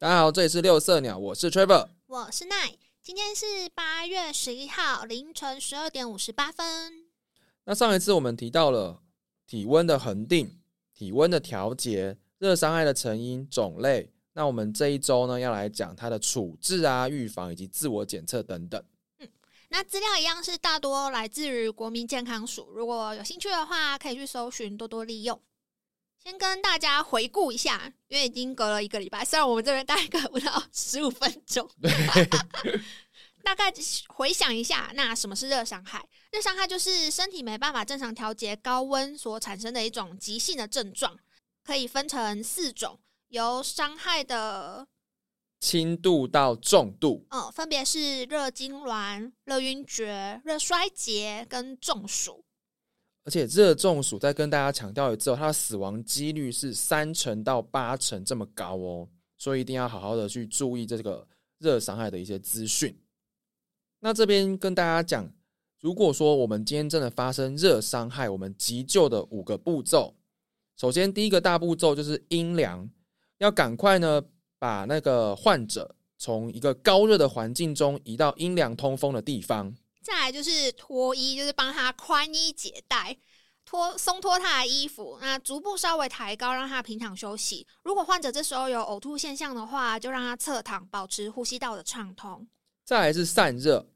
大家好，这里是六色鸟，我是 Trevor。我是奈，今天是八月十一号凌晨十二点五十八分。那上一次我们提到了体温的恒定、体温的调节、热伤害的成因、种类。那我们这一周呢，要来讲它的处置啊、预防以及自我检测等等。嗯那资料一样是大多来自于国民健康署，如果有兴趣的话，可以去搜寻，多多利用。先跟大家回顾一下，因为已经隔了一个礼拜，虽然我们这边大概隔不到十五分钟，大概回想一下，那什么是热伤害？热伤害就是身体没办法正常调节高温所产生的一种急性的症状，可以分成四种，由伤害的轻度到重度，嗯，分别是热痉挛、热晕厥、热衰竭跟中暑。而且热中暑再跟大家强调一次，它的死亡几率是三成到八成这么高哦，所以一定要好好的去注意这个热伤害的一些资讯。那这边跟大家讲，如果说我们今天真的发生热伤害，我们急救的五个步骤，首先第一个大步骤就是阴凉，要赶快呢把那个患者从一个高热的环境中移到阴凉通风的地方。再来就是脱衣，就是帮他宽衣解带，脱松脱他的衣服，那逐步稍微抬高，让他平躺休息。如果患者这时候有呕吐现象的话，就让他侧躺，保持呼吸道的畅通。再来是散热，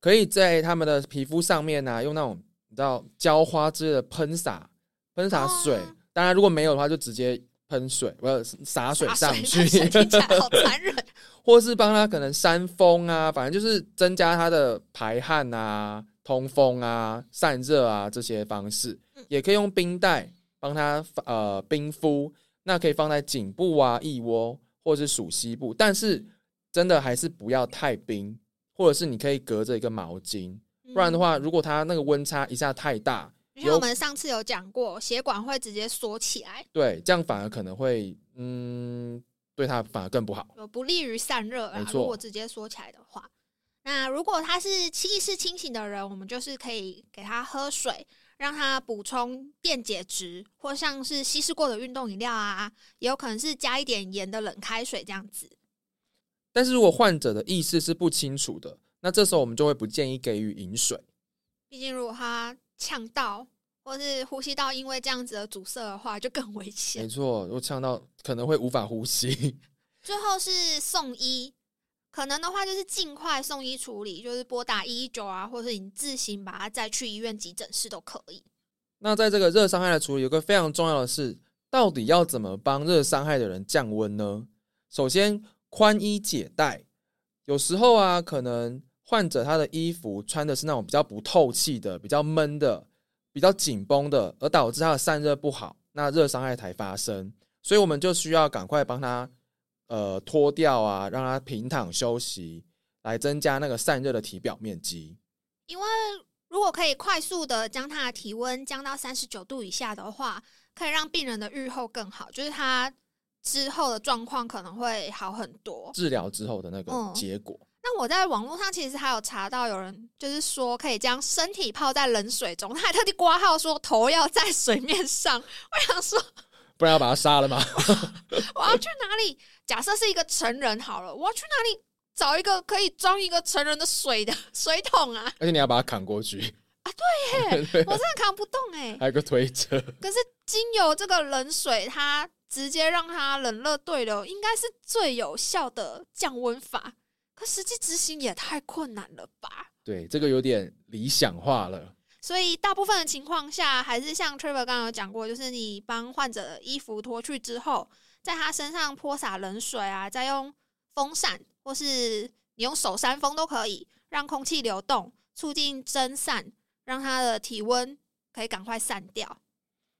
可以在他们的皮肤上面呢，用那种你知道浇花之类的喷洒，喷洒水。当然如果没有的话，就直接喷水，不要洒水上去，听起来好残忍。或是帮他可能扇风啊，反正就是增加他的排汗啊、通风啊、散热啊这些方式，也可以用冰袋帮他呃冰敷，那可以放在颈部啊、腋窝或者是属膝部，但是真的还是不要太冰，或者是你可以隔着一个毛巾，不然的话，如果他那个温差一下太大，因为我们上次有讲过，血管会直接缩起来，对，这样反而可能会嗯。对它反而更不好，有不利于散热啊。如果直接缩起来的话，那如果他是意识清醒的人，我们就是可以给他喝水，让他补充电解质，或像是稀释过的运动饮料啊，也有可能是加一点盐的冷开水这样子。但是如果患者的意识是不清楚的，那这时候我们就会不建议给予饮水。毕竟如果他呛到。或是呼吸道因为这样子的阻塞的话，就更危险。没错，如果呛到可能会无法呼吸。最后是送医，可能的话就是尽快送医处理，就是拨打一一九啊，或者是你自行把它再去医院急诊室都可以。那在这个热伤害的处理，有个非常重要的是，到底要怎么帮热伤害的人降温呢？首先，宽衣解带。有时候啊，可能患者他的衣服穿的是那种比较不透气的、比较闷的。比较紧绷的，而导致他的散热不好，那热伤害才发生。所以我们就需要赶快帮他呃脱掉啊，让他平躺休息，来增加那个散热的体表面积。因为如果可以快速的将他的体温降到三十九度以下的话，可以让病人的愈后更好，就是他之后的状况可能会好很多。治疗之后的那个结果。那我在网络上其实还有查到，有人就是说可以将身体泡在冷水中，他还特地挂号说头要在水面上。我想说，不然要把他杀了吗？我要去哪里？假设是一个成人好了，我要去哪里找一个可以装一个成人的水的水桶啊？而且你要把它扛过去啊？对耶，我真的扛不动哎。还有个推车。可是经由这个冷水，它直接让它冷热对流，应该是最有效的降温法。实际执行也太困难了吧？对，这个有点理想化了。所以大部分的情况下，还是像 Trevor 刚刚有讲过，就是你帮患者的衣服脱去之后，在他身上泼洒冷水啊，再用风扇或是你用手扇风都可以，让空气流动，促进蒸散，让他的体温可以赶快散掉。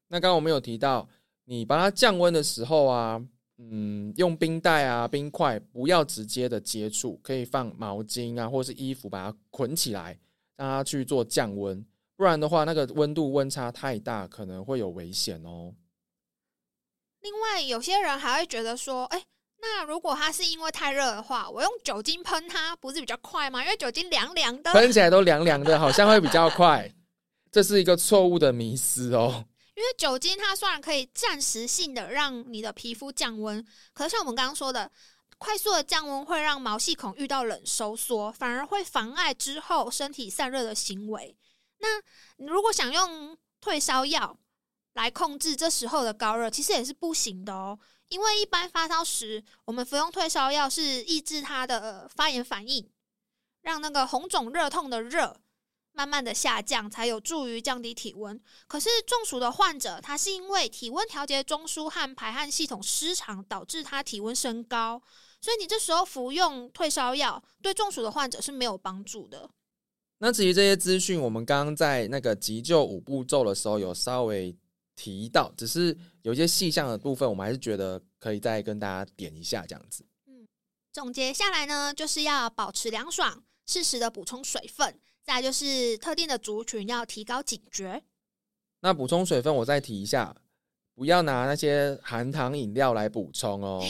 那刚刚我们有提到，你帮他降温的时候啊。嗯，用冰袋啊、冰块，不要直接的接触，可以放毛巾啊，或是衣服把它捆起来，让它去做降温。不然的话，那个温度温差太大，可能会有危险哦。另外，有些人还会觉得说，哎，那如果它是因为太热的话，我用酒精喷它，不是比较快吗？因为酒精凉凉的，喷起来都凉凉的，好像会比较快。这是一个错误的迷思哦。因为酒精它虽然可以暂时性的让你的皮肤降温，可是像我们刚刚说的，快速的降温会让毛细孔遇到冷收缩，反而会妨碍之后身体散热的行为。那你如果想用退烧药来控制这时候的高热，其实也是不行的哦。因为一般发烧时，我们服用退烧药是抑制它的发炎反应，让那个红肿热痛的热慢慢的下降，才有助于降低体温。可是中暑的患者，他是因为体温调节中枢和排汗系统失常，导致他体温升高，所以你这时候服用退烧药，对中暑的患者是没有帮助的。那至于这些资讯，我们刚刚在那个急救五步骤的时候有稍微提到，只是有一些细项的部分，我们还是觉得可以再跟大家点一下这样子。嗯总结下来呢，就是要保持凉爽，适时的补充水分，再就是特定的族群要提高警觉。那补充水分，我再提一下，不要拿那些含糖饮料来补充哦。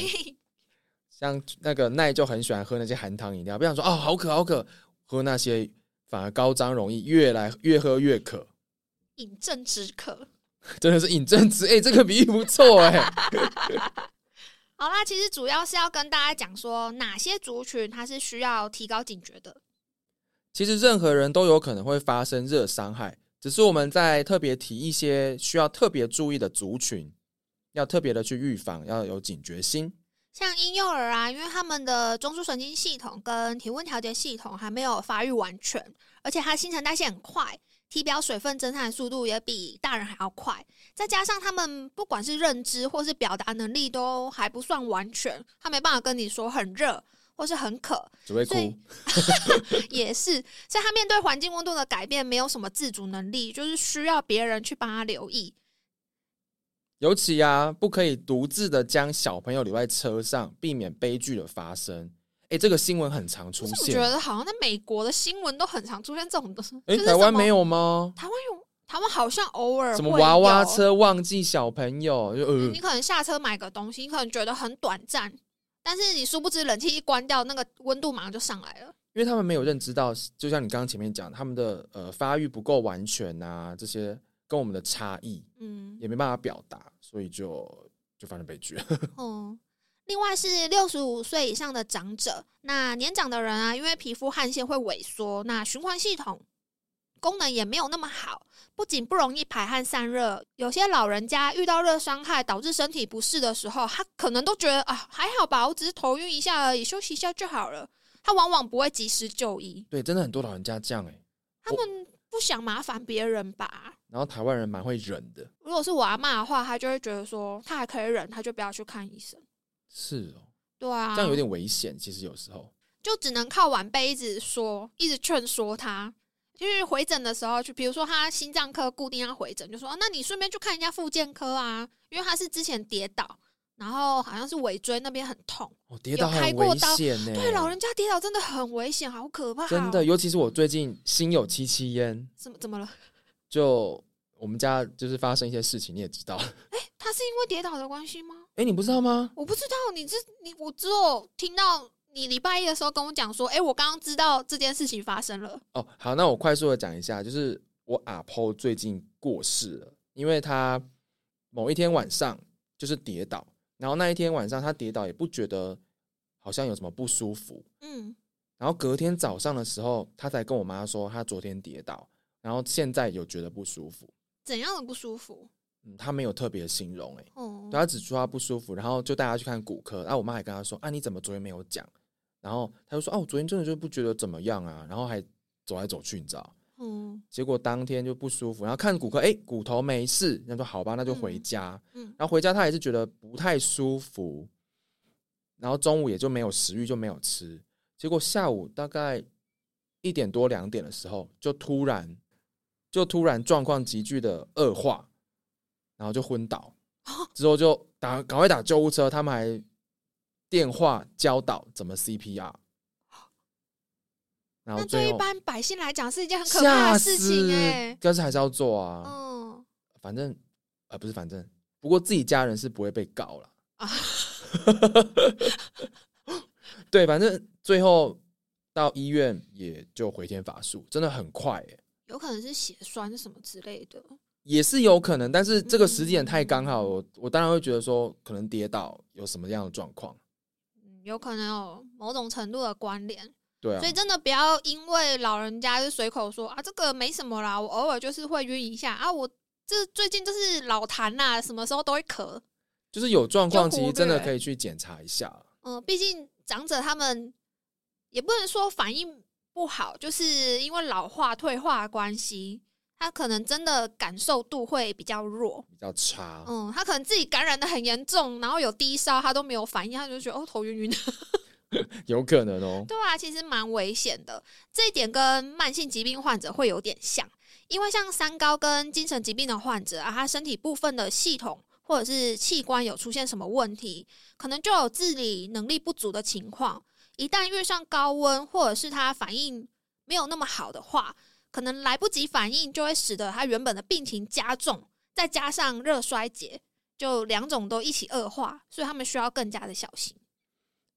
像那个奈就很喜欢喝那些含糖饮料，不想说哦好渴好渴，喝那些反而高张容易越来越喝越渴，饮鸩止渴。真的是饮鸩止。哎、这个比喻不错哎、好啦，其实主要是要跟大家讲说，哪些族群它是需要提高警觉的。其实任何人都有可能会发生热伤害，只是我们在特别提一些需要特别注意的族群，要特别的去预防，要有警觉心。像婴幼儿啊，因为他们的中枢神经系统跟体温调节系统还没有发育完全，而且他新陈代谢很快，体表水分蒸散速度也比大人还要快，再加上他们不管是认知或是表达能力都还不算完全，他没办法跟你说很热或是很渴，只会哭，也是，所以他面对环境温度的改变没有什么自主能力，就是需要别人去帮他留意。尤其啊，不可以独自的将小朋友留在车上，避免悲剧的发生。哎、这个新闻很常出现觉。得好像在美国的新闻都很常出现这种东西，哎、就是台湾没有吗？台湾有，台湾好像偶尔什么娃娃车忘记小朋友？就呃你，可能下车买个东西，你可能觉得很短暂，但是你殊不知冷气一关掉，那个温度马上就上来了。因为他们没有认知到，就像你刚刚前面讲，他们的呃发育不够完全啊，这些跟我们的差异嗯也没办法表达，所以就就发生悲剧。哦。另外是六十五岁以上的长者，那年长的人啊，因为皮肤汗腺会萎缩，那循环系统功能也没有那么好，不仅不容易排汗散热，有些老人家遇到热伤害导致身体不适的时候，他可能都觉得啊还好吧，我只是头晕一下而已，休息一下就好了。他往往不会及时就医，对，真的很多老人家这样哎、他们不想麻烦别人吧。然后台湾人蛮会忍的，如果是我阿妈的话，她就会觉得说，她还可以忍，她就不要去看医生。是哦，对啊，这样有点危险。其实有时候，就只能靠晚辈一直说，一直劝说他。就是回诊的时候，就比如说他心脏科固定要回诊，就说、啊那你顺便去看一下复健科啊，因为他是之前跌倒，然后好像是尾椎那边很痛。哦，跌倒很危过刀险呢、对，老人家跌倒真的很危险，好可怕、哦！真的，尤其是我最近心有戚戚焉，怎么怎么了？就我们家就是发生一些事情，你也知道。哎他是因为跌倒的关系吗？哎、你不知道吗？我不知道，你这你我只有听到你礼拜一的时候跟我讲说，哎、我刚刚知道这件事情发生了。哦，好，那我快速的讲一下，就是我阿婆最近过世了，因为她某一天晚上就是跌倒，然后那一天晚上她跌倒也不觉得好像有什么不舒服，嗯，然后隔天早上的时候，她才跟我妈说她昨天跌倒，然后现在有觉得不舒服，怎样的不舒服？嗯，她没有特别形容、欸，哦对，她只说她不舒服，然后就带她去看骨科，然后我妈还跟她说啊你怎么昨天没有讲？然后他就说啊我昨天真的就不觉得怎么样啊，然后还走来走去，你知道。嗯结果当天就不舒服，然后看骨科，哎、骨头没事，那说好吧，那就回家。嗯然后回家他也是觉得不太舒服，然后中午也就没有食欲，就没有吃。结果下午大概一点多两点的时候，就突然就突然状况急剧的恶化，然后就昏倒。之后就打赶快打救护车，他们还电话教导怎么 CPR。然后那对一般百姓来讲是一件很可怕的事情死哎、但是还是要做啊。嗯反正呃不是反正，不过自己家人是不会被告了。啊，对，反正最后到医院也就回天乏术，真的很快耶，有可能是血栓什么之类的。也是有可能，但是这个时间点太刚嗯好，我我当然会觉得说可能跌倒有什么样的状况。嗯，有可能有某种程度的关联。对啊所以，真的不要因为老人家就随口说啊，这个没什么啦，我偶尔就是会晕一下啊，我这最近就是老痰啦，什么时候都会咳。就是有状况，其实真的可以去检查一下。嗯、毕竟长者他们也不能说反应不好，就是因为老化退化的关系，他可能真的感受度会比较弱。比较差，嗯，他可能自己感染的很严重，然后有低烧，他都没有反应，他就觉得哦头晕晕的。有可能哦。对啊，其实蛮危险的。这一点跟慢性疾病患者会有点像，因为像三高跟精神疾病的患者啊，他身体部分的系统或者是器官有出现什么问题，可能就有自理能力不足的情况。一旦遇上高温，或者是他反应没有那么好的话，可能来不及反应，就会使得他原本的病情加重，再加上热衰竭，就两种都一起恶化，所以他们需要更加的小心。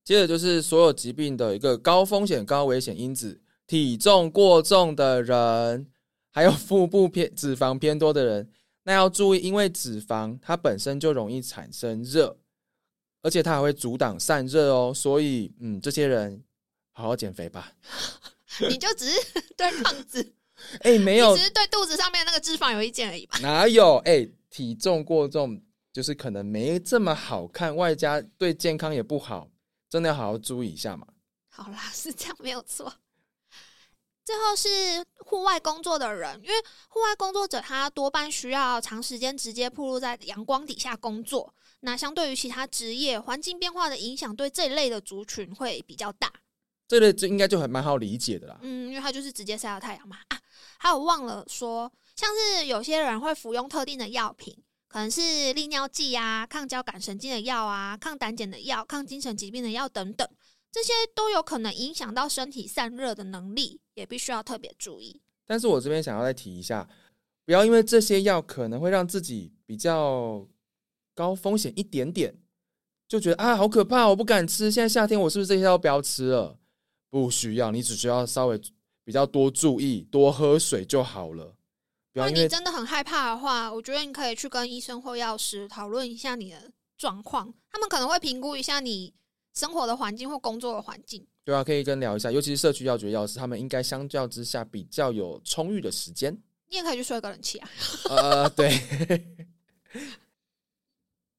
接着就是所有疾病的一个高风险、高危险因子，体重过重的人，还有腹部偏脂肪偏多的人，那要注意，因为脂肪它本身就容易产生热，而且它还会阻挡散热哦，所以嗯，这些人好好减肥吧。你就只是 对胖子。哎、没有只是对肚子上面那个脂肪有意见而已吧？哪有？哎、体重过重就是可能没这么好看，外加对健康也不好，真的要好好注意一下嘛。好啦，是这样没有错。最后是户外工作的人，因为户外工作者他多半需要长时间直接暴露在阳光底下工作，那相对于其他职业，环境变化的影响对这一类的族群会比较大。这类就应该就很蛮好理解的啦。嗯，因为他就是直接晒到太阳嘛。啊，还有忘了说，像是有些人会服用特定的药品，可能是利尿剂啊、抗交感神经的药啊、抗胆碱的药、抗精神疾病的药等等，这些都有可能影响到身体散热的能力，也必须要特别注意。但是我这边想要再提一下，不要因为这些药可能会让自己比较高风险一点点，就觉得啊好可怕，我不敢吃。现在夏天我是不是这些药不要吃了？不需要，你只需要稍微比较多注意，多喝水就好了。不如果要因为你真的很害怕的话，我觉得你可以去跟医生或药师讨论一下你的状况，他们可能会评估一下你生活的环境或工作的环境。对啊，可以跟聊一下，尤其是社区药局药师，他们应该相较之下比较有充裕的时间。你也可以去睡个冷气啊。呃，对。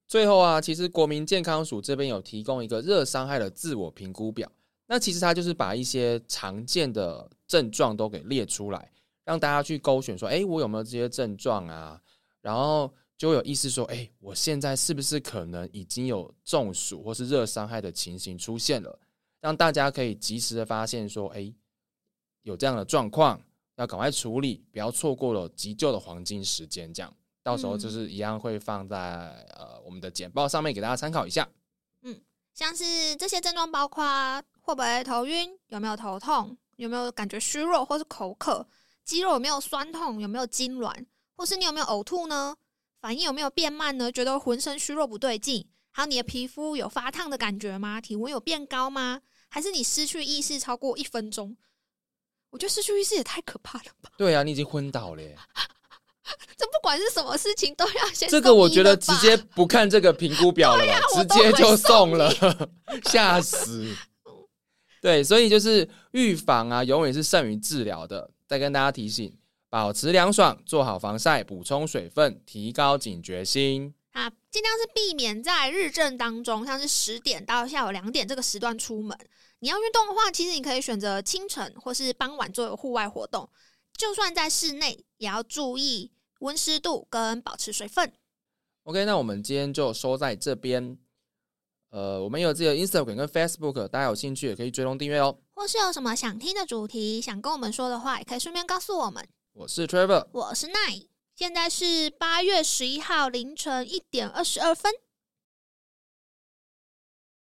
最后啊，其实国民健康署这边有提供一个热伤害的自我评估表。那其实它就是把一些常见的症状都给列出来，让大家去勾选说，哎，我有没有这些症状啊？然后就有意思说，哎，我现在是不是可能已经有中暑或是热伤害的情形出现了？让大家可以及时的发现说，哎，有这样的状况，要赶快处理，不要错过了急救的黄金时间。这样，到时候就是一样会放在、呃我们的简报上面给大家参考一下。嗯像是这些症状包括会不会头晕，有没有头痛，有没有感觉虚弱或是口渴，肌肉有没有酸痛，有没有痉挛，或是你有没有呕吐呢？反应有没有变慢呢？觉得浑身虚弱不对劲？还有你的皮肤有发烫的感觉吗？体温有变高吗？还是你失去意识超过一分钟？我觉得失去意识也太可怕了吧！对啊，你已经昏倒了耶。这不管是什么事情都要先这个我觉得直接不看这个评估表了吧，直接就送了，吓死。对，所以就是预防啊，永远是胜于治疗的。再跟大家提醒，保持凉爽，做好防晒，补充水分，提高警觉心。啊，尽量是避免在日正当中，像是十点到下午两点这个时段出门。你要运动的话，其实你可以选择清晨或是傍晚作为户外活动。就算在室内，也要注意温湿度跟保持水分。OK，那我们今天就收在这边。呃，我们有自己的 Instagram 跟 Facebook，大家有兴趣也可以追踪订阅哦。或是有什么想听的主题，想跟我们说的话，也可以顺便告诉我们。我是 Trevor，我是 Nine，，现在是八月十一号凌晨一点二十二分。